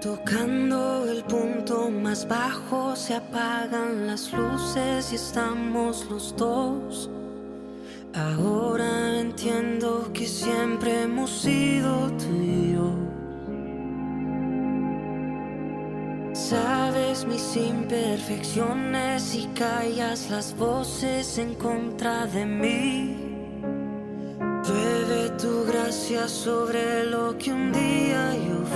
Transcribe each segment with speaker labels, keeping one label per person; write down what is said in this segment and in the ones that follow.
Speaker 1: Tocando el punto más bajo se apagan las luces y estamos los dos. Ahora entiendo que siempre hemos sido tú. Sabes mis imperfecciones y callas las voces en contra de mí. Bebe tu gracia sobre lo que un día yo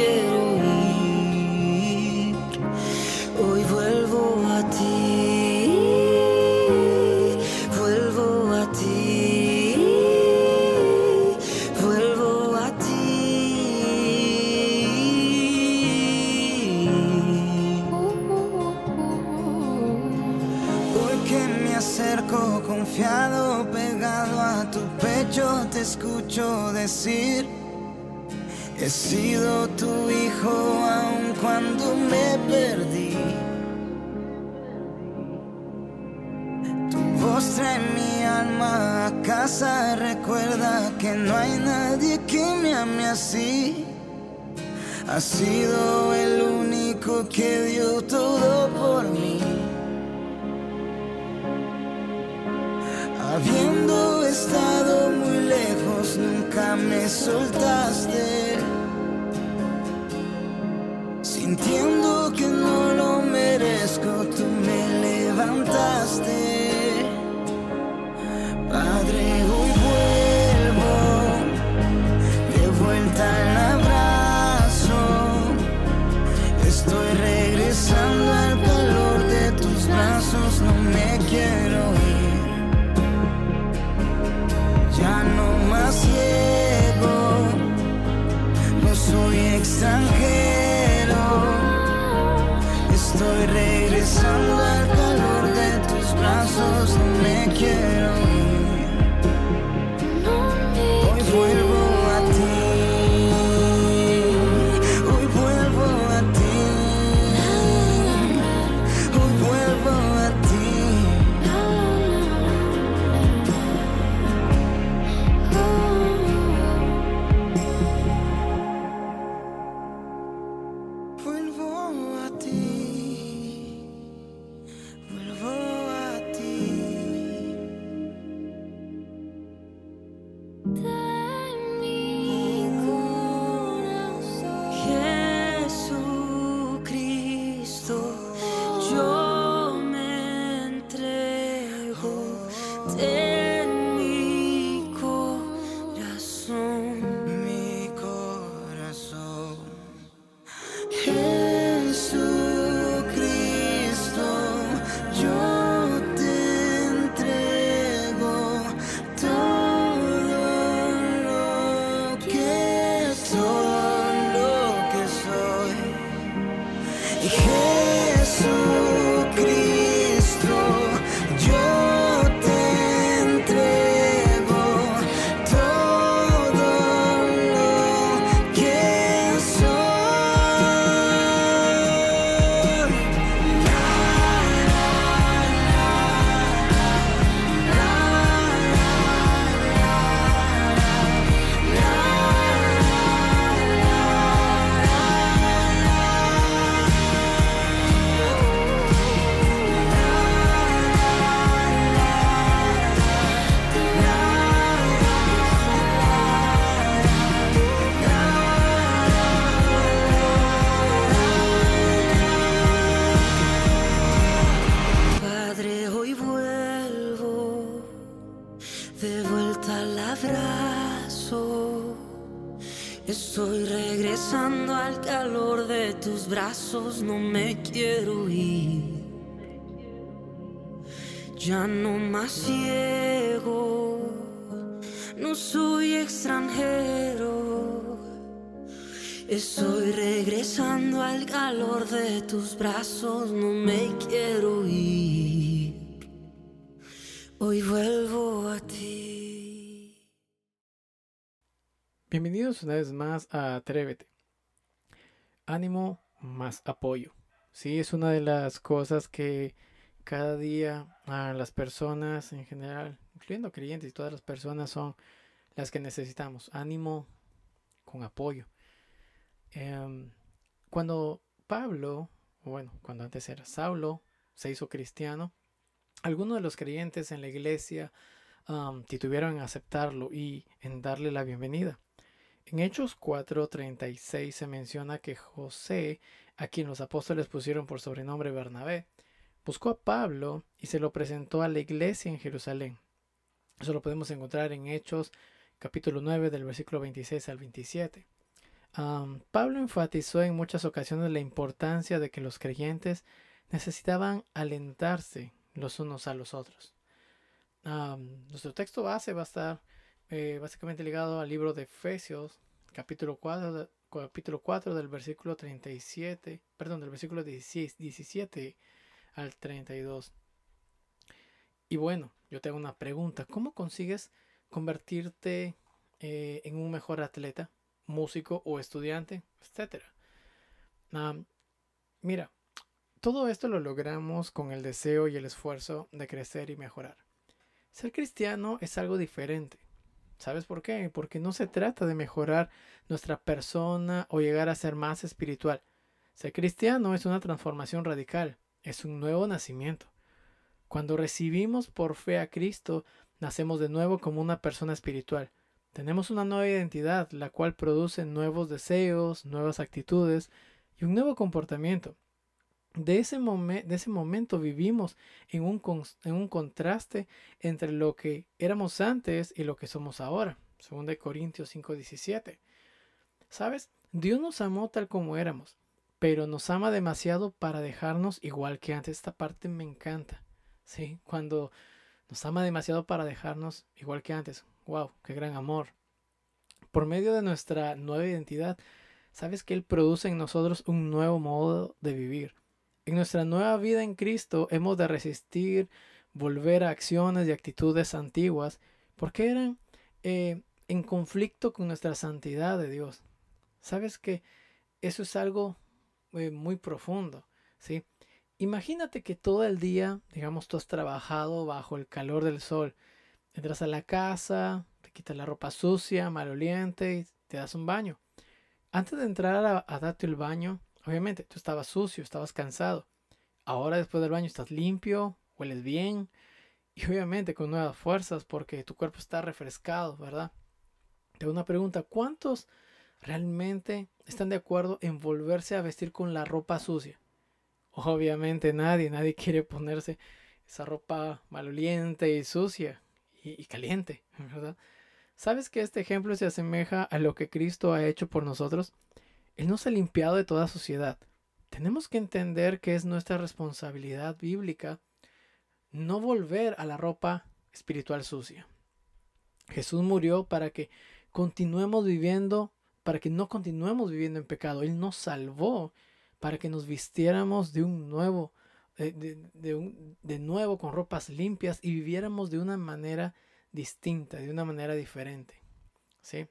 Speaker 1: quiero ir. Hoy vuelvo a ti, vuelvo a ti, vuelvo a ti.
Speaker 2: Hoy que me acerco confiado, pegado a tu pecho, te escucho decir, he sido tu hijo aun cuando me perdí. Tu voz trae mi alma a casa, recuerda que no hay nadie que me ame así. Has sido el único que dio todo por mí. Habiendo estado muy lejos, nunca me soltaste. Regresando al calor de tus brazos, Yeah. Estoy regresando al calor de tus brazos, no me quiero ir.
Speaker 1: Ya no más ciego, no soy extranjero. Estoy regresando al calor de tus brazos, no me quiero ir. Hoy vuelvo a ti.
Speaker 3: Bienvenidos una vez más a Atrévete. Ánimo más apoyo. Sí, es una de las cosas que cada día a las personas en general, incluyendo creyentes y todas las personas son las que necesitamos. Ánimo con apoyo. Em, cuando Pablo, bueno, cuando antes era Saulo, se hizo cristiano, algunos de los creyentes en la iglesia titubieron en aceptarlo y en darle la bienvenida. En Hechos 4:36 se menciona que José, a quien los apóstoles pusieron por sobrenombre Bernabé, buscó a Pablo y se lo presentó a la iglesia en Jerusalén. Eso lo podemos encontrar en Hechos capítulo 9 del versículo 26 al 27. Pablo enfatizó en muchas ocasiones la importancia de que los creyentes necesitaban alentarse los unos a los otros. nuestro texto base va a estar eh, básicamente ligado al libro de Efesios, capítulo 4, capítulo 4 del versículo 37, perdón, del versículo 17 al 32. Y bueno, yo tengo una pregunta. ¿Cómo consigues convertirte eh, en un mejor atleta? músico o estudiante, etc. mira, todo esto lo logramos con el deseo y el esfuerzo de crecer y mejorar. Ser cristiano es algo diferente. ¿Sabes por qué? Porque no se trata de mejorar nuestra persona o llegar a ser más espiritual. Ser cristiano es una transformación radical, es un nuevo nacimiento. Cuando recibimos por fe a Cristo, nacemos de nuevo como una persona espiritual. Tenemos una nueva identidad, la cual produce nuevos deseos, nuevas actitudes y un nuevo comportamiento. De ese, de ese momento vivimos en un, en un contraste entre lo que éramos antes y lo que somos ahora. Según de Corintios 5:17. ¿Sabes? Dios nos amó tal como éramos, pero nos ama demasiado para dejarnos igual que antes. Esta parte me encanta. ¿sí? Cuando nos ama demasiado para dejarnos igual que antes. ¡Wow! ¡Qué gran amor! Por medio de nuestra nueva identidad, sabes que Él produce en nosotros un nuevo modo de vivir. En nuestra nueva vida en Cristo hemos de resistir, volver a acciones y actitudes antiguas, porque eran eh, en conflicto con nuestra santidad de Dios. Sabes que eso es algo eh, muy profundo, ¿sí? Imagínate que todo el día, digamos, tú has trabajado bajo el calor del sol, Entras a la casa, te quitas la ropa sucia, maloliente y te das un baño. Antes de entrar a, darte el baño, obviamente tú estabas sucio, estabas cansado. Ahora después del baño estás limpio, hueles bien y obviamente con nuevas fuerzas porque tu cuerpo está refrescado, ¿verdad? Tengo una pregunta, ¿cuántos realmente están de acuerdo en volverse a vestir con la ropa sucia? Obviamente nadie, nadie quiere ponerse esa ropa maloliente y sucia y, caliente, ¿verdad? ¿Sabes que este ejemplo se asemeja a lo que Cristo ha hecho por nosotros? Él nos ha limpiado de toda suciedad. Tenemos que entender que es nuestra responsabilidad bíblica no volver a la ropa espiritual sucia. Jesús murió para que continuemos viviendo, para que no continuemos viviendo en pecado. Él nos salvó para que nos vistiéramos de un nuevo de, nuevo con ropas limpias y viviéramos de una manera distinta, de una manera diferente. ¿sí?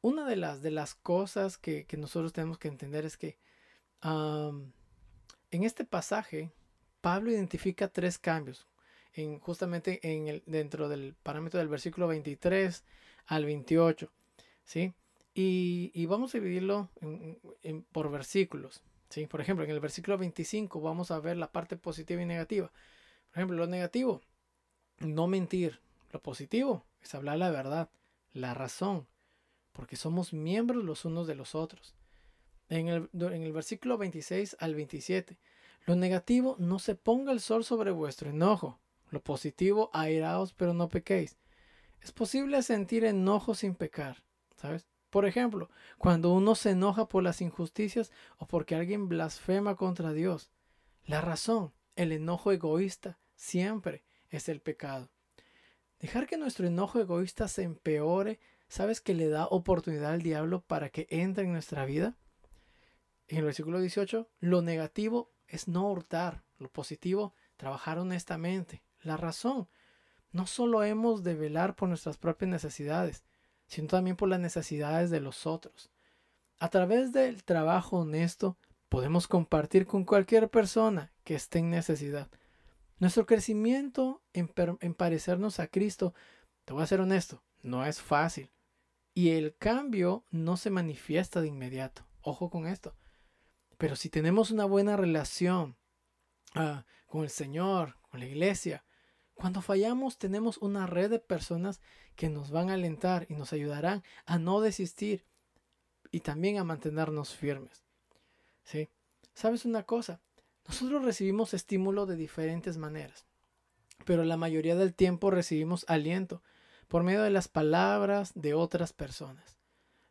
Speaker 3: Una de las, de las cosas que, nosotros tenemos que entender es que en este pasaje Pablo identifica tres cambios. En, justamente en el, dentro del parámetro del versículo 23 al 28. ¿sí? Y, vamos a dividirlo por versículos. ¿sí? Por ejemplo, en el versículo 25 vamos a ver la parte positiva y negativa. Por ejemplo, lo negativo, no mentir. Lo positivo es hablar la verdad, la razón, porque somos miembros los unos de los otros. En el, en el versículo 26 al 27, lo negativo, no se ponga el sol sobre vuestro enojo. Lo positivo, airaos, pero no pequéis. Es posible sentir enojo sin pecar, ¿sabes? Por ejemplo, cuando uno se enoja por las injusticias o porque alguien blasfema contra Dios. La razón, el enojo egoísta, siempre es el pecado. Dejar que nuestro enojo egoísta se empeore, ¿sabes que le da oportunidad al diablo para que entre en nuestra vida? En el versículo 18, lo negativo es no hurtar, lo positivo, trabajar honestamente. La razón, no solo hemos de velar por nuestras propias necesidades, sino también por las necesidades de los otros. A través del trabajo honesto podemos compartir con cualquier persona que esté en necesidad. Nuestro crecimiento en, parecernos a Cristo, te voy a ser honesto, no es fácil. Y el cambio no se manifiesta de inmediato. Ojo con esto. Pero si tenemos una buena relación ah, con el Señor, con la iglesia, cuando fallamos tenemos una red de personas que nos van a alentar y nos ayudarán a no desistir y también a mantenernos firmes. ¿Sí? ¿Sabes una cosa? Nosotros recibimos estímulo de diferentes maneras, pero la mayoría del tiempo recibimos aliento por medio de las palabras de otras personas.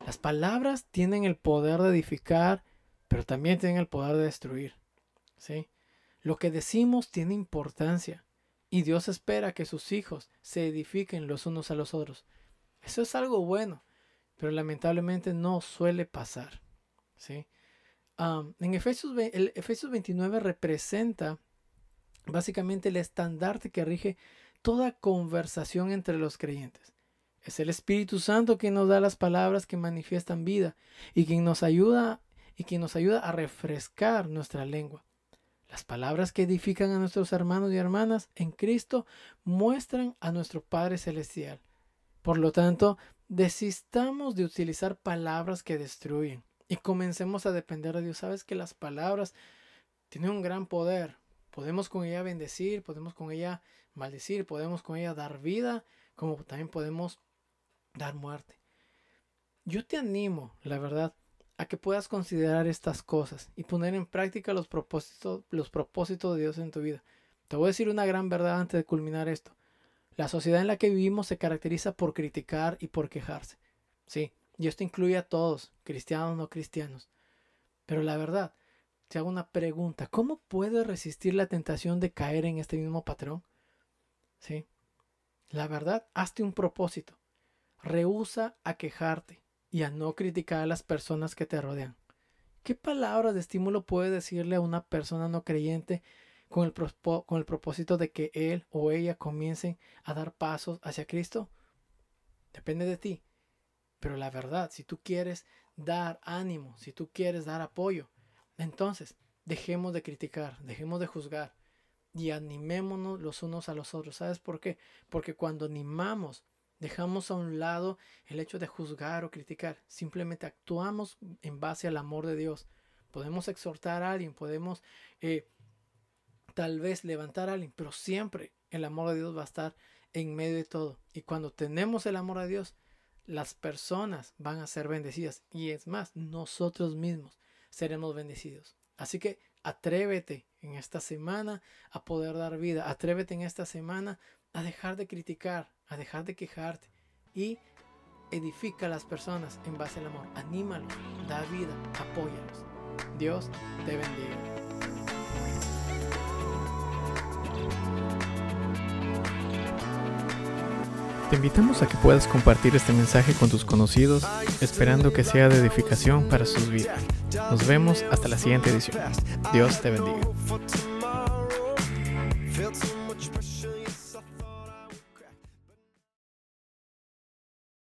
Speaker 3: Las palabras tienen el poder de edificar, pero también tienen el poder de destruir. ¿Sí? Lo que decimos tiene importancia. Y Dios espera que sus hijos se edifiquen los unos a los otros. Eso es algo bueno, pero lamentablemente no suele pasar. ¿sí? en el Efesios 29 representa básicamente el estandarte que rige toda conversación entre los creyentes. Es el Espíritu Santo quien nos da las palabras que manifiestan vida y quien nos ayuda y quien nos ayuda a refrescar nuestra lengua. Las palabras que edifican a nuestros hermanos y hermanas en Cristo muestran a nuestro Padre Celestial. Por lo tanto, desistamos de utilizar palabras que destruyen y comencemos a depender de Dios. Sabes que las palabras tienen un gran poder. Podemos con ella bendecir, podemos con ella maldecir, podemos con ella dar vida, como también podemos dar muerte. Yo te animo, la verdad, a que puedas considerar estas cosas y poner en práctica los propósitos, los propósitos de Dios en tu vida. Te voy a decir una gran verdad antes de culminar esto. La sociedad en la que vivimos se caracteriza por criticar y por quejarse. Sí, y esto incluye a todos, cristianos o no cristianos. Pero la verdad, te hago una pregunta. ¿Cómo puedes resistir la tentación de caer en este mismo patrón? Sí. La verdad, hazte un propósito. Rehúsa a quejarte y a no criticar a las personas que te rodean. ¿Qué palabras de estímulo puedes decirle a una persona no creyente con el, con el propósito de que él o ella comiencen a dar pasos hacia Cristo? Depende de ti. Pero la verdad, si tú quieres dar ánimo, si tú quieres dar apoyo, entonces dejemos de criticar, dejemos de juzgar y animémonos los unos a los otros. ¿Sabes por qué? Porque cuando animamos Dejamos a un lado el hecho de juzgar o criticar. Simplemente actuamos en base al amor de Dios. Podemos exhortar a alguien, podemos eh, tal vez levantar a alguien, pero siempre el amor de Dios va a estar en medio de todo. Y cuando tenemos el amor de Dios, las personas van a ser bendecidas. Y es más, nosotros mismos seremos bendecidos. Así que atrévete en esta semana a poder dar vida. Atrévete en esta semana a dejar de criticar, a dejar de quejarte y edifica a las personas en base al amor. Anímalos, da vida, apóyalos. Dios te bendiga. Te invitamos a que puedas compartir este mensaje con tus conocidos, esperando que sea de edificación para sus vidas. Nos vemos hasta la siguiente edición. Dios te bendiga.